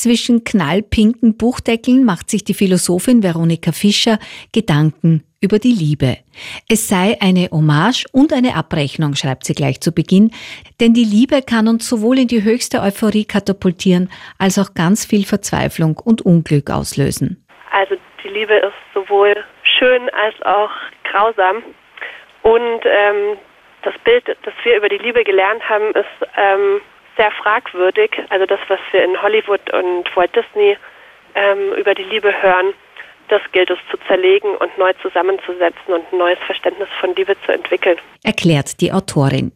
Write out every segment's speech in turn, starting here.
zwischen knallpinken Buchdeckeln macht sich die Philosophin Veronika Fischer Gedanken über die Liebe. Es sei eine Hommage und eine Abrechnung, schreibt sie gleich zu Beginn, denn die Liebe kann uns sowohl in die höchste Euphorie katapultieren, als auch ganz viel Verzweiflung und Unglück auslösen. Also die Liebe ist sowohl schön als auch grausam. Und ähm, das Bild, das wir über die Liebe gelernt haben, ist ähm, sehr fragwürdig. Also das, was wir in Hollywood und Walt Disney ähm, über die Liebe hören, das gilt es zu zerlegen und neu zusammenzusetzen und ein neues Verständnis von Liebe zu entwickeln. Erklärt die Autorin.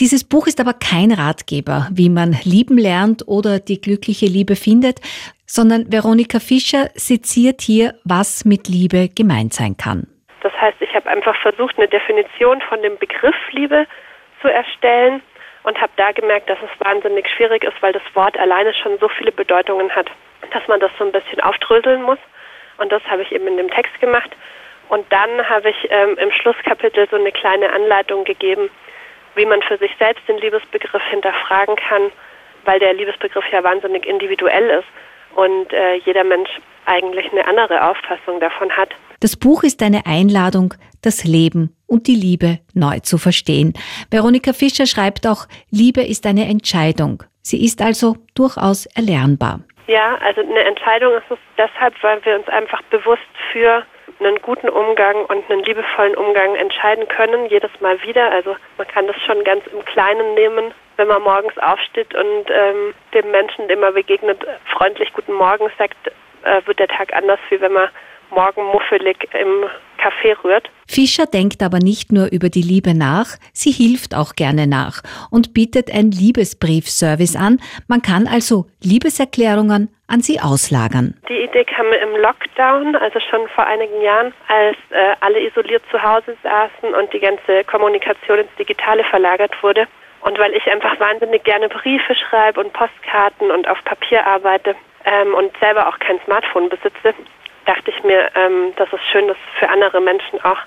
Dieses Buch ist aber kein Ratgeber, wie man lieben lernt oder die glückliche Liebe findet, sondern Veronika Fischer seziert hier, was mit Liebe gemeint sein kann. Das heißt, ich habe einfach versucht, eine Definition von dem Begriff Liebe zu erstellen und habe da gemerkt, dass es wahnsinnig schwierig ist, weil das Wort alleine schon so viele Bedeutungen hat, dass man das so ein bisschen aufdröseln muss. Und das habe ich eben in dem Text gemacht. Und dann habe ich ähm, im Schlusskapitel so eine kleine Anleitung gegeben, wie man für sich selbst den Liebesbegriff hinterfragen kann, weil der Liebesbegriff ja wahnsinnig individuell ist und äh, jeder Mensch eigentlich eine andere Auffassung davon hat. Das Buch ist eine Einladung, das Leben und die Liebe neu zu verstehen. Veronika Fischer schreibt auch, Liebe ist eine Entscheidung. Sie ist also durchaus erlernbar. Ja, also eine Entscheidung ist es deshalb, weil wir uns einfach bewusst für einen guten Umgang und einen liebevollen Umgang entscheiden können, jedes Mal wieder. Also man kann das schon ganz im Kleinen nehmen, wenn man morgens aufsteht und ähm, dem Menschen, dem man begegnet, freundlich Guten Morgen sagt, äh, wird der Tag anders, wie wenn man morgen muffelig im Café rührt. Fischer denkt aber nicht nur über die Liebe nach, sie hilft auch gerne nach und bietet ein Liebesbriefservice an. Man kann also Liebeserklärungen an sie auslagern. Die Idee kam im Lockdown, also schon vor einigen Jahren, als äh, alle isoliert zu Hause saßen und die ganze Kommunikation ins Digitale verlagert wurde. Und weil ich einfach wahnsinnig gerne Briefe schreibe und Postkarten und auf Papier arbeite ähm, und selber auch kein Smartphone besitze, dachte ich mir, ähm, das ist schön, das für andere Menschen auch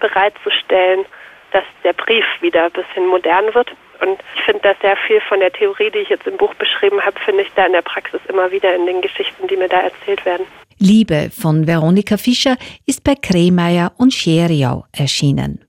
bereitzustellen, dass der Brief wieder ein bisschen modern wird. Und ich finde da sehr viel von der Theorie, die ich jetzt im Buch beschrieben habe, finde ich da in der Praxis immer wieder in den Geschichten, die mir da erzählt werden. Liebe von Veronika Fischer ist bei Kremeyer und Scheriau erschienen.